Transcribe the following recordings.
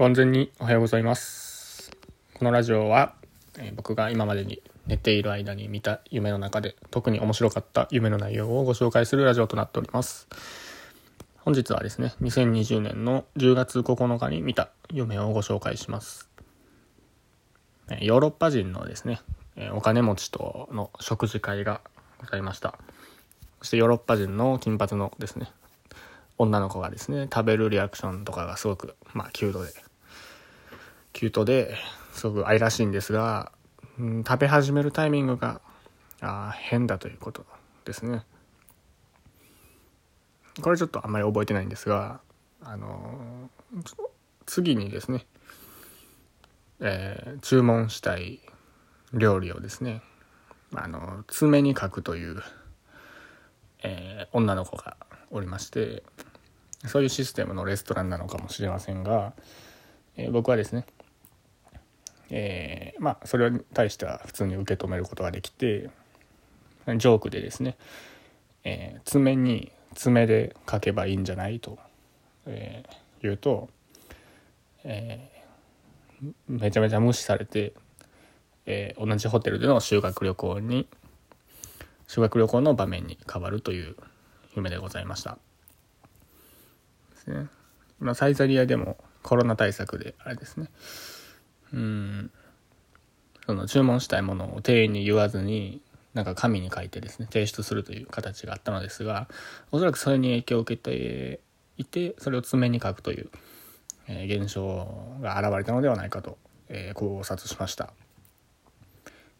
ご安全におはようございます。このラジオは、えー僕が今までに寝ている間に見た夢の中で特に面白かった夢の内容をご紹介するラジオとなっております。本日はですね、2020年の10月9日に見た夢をご紹介します。えヨーロッパ人のですね、えお金持ちとの食事会がございました。そしてヨーロッパ人の金髪のですね、女の子がですね食べるリアクションとかがすごくまあキュートでキュートですごく愛らしいんですが、うん、食べ始めるタイミングがあ変だということですね。これちょっとあんまり覚えてないんですがあのー次にですね、えー注文したい料理をですねあの爪に書くという、えー女の子がおりましてそういうシステムのレストランなのかもしれませんが、え僕はですね、えーまあそれに対しては普通に受け止めることができてジョークでですね、えー爪に爪で書けばいいんじゃないと、えー言うと、えめちゃめちゃ無視されて、え同じホテルでの修学旅行に修学旅行の場面に変わるという夢でございました。ですね。今サイザリアでもコロナ対策であれですねうんその注文したいものを店員に言わずになんか紙に書いてですね提出するという形があったのですがおそらくそれに影響を受けていてそれを爪に書くという、えー現象が現れたのではないかと、えー考察しました。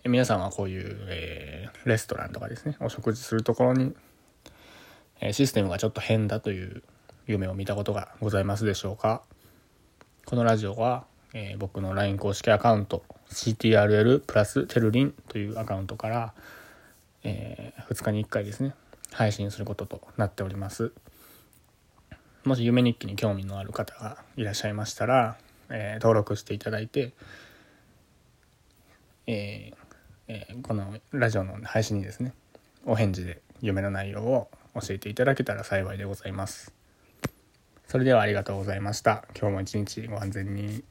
皆さんはこういう、えーレストランとかですねお食事するところに、えーシステムがちょっと変だという夢を見たことがございますでしょうかこのラジオは、えー僕の LINE 公式アカウント CTRL プラステルリンというアカウントから、え2日に1回ですね配信することとなっております。もし夢日記に興味のある方がいらっしゃいましたら、えー登録していただいて、ええーこのラジオの配信にですねお返事で夢の内容を教えていただけたら幸いでございます。それではありがとうございました。今日も一日ご安全に。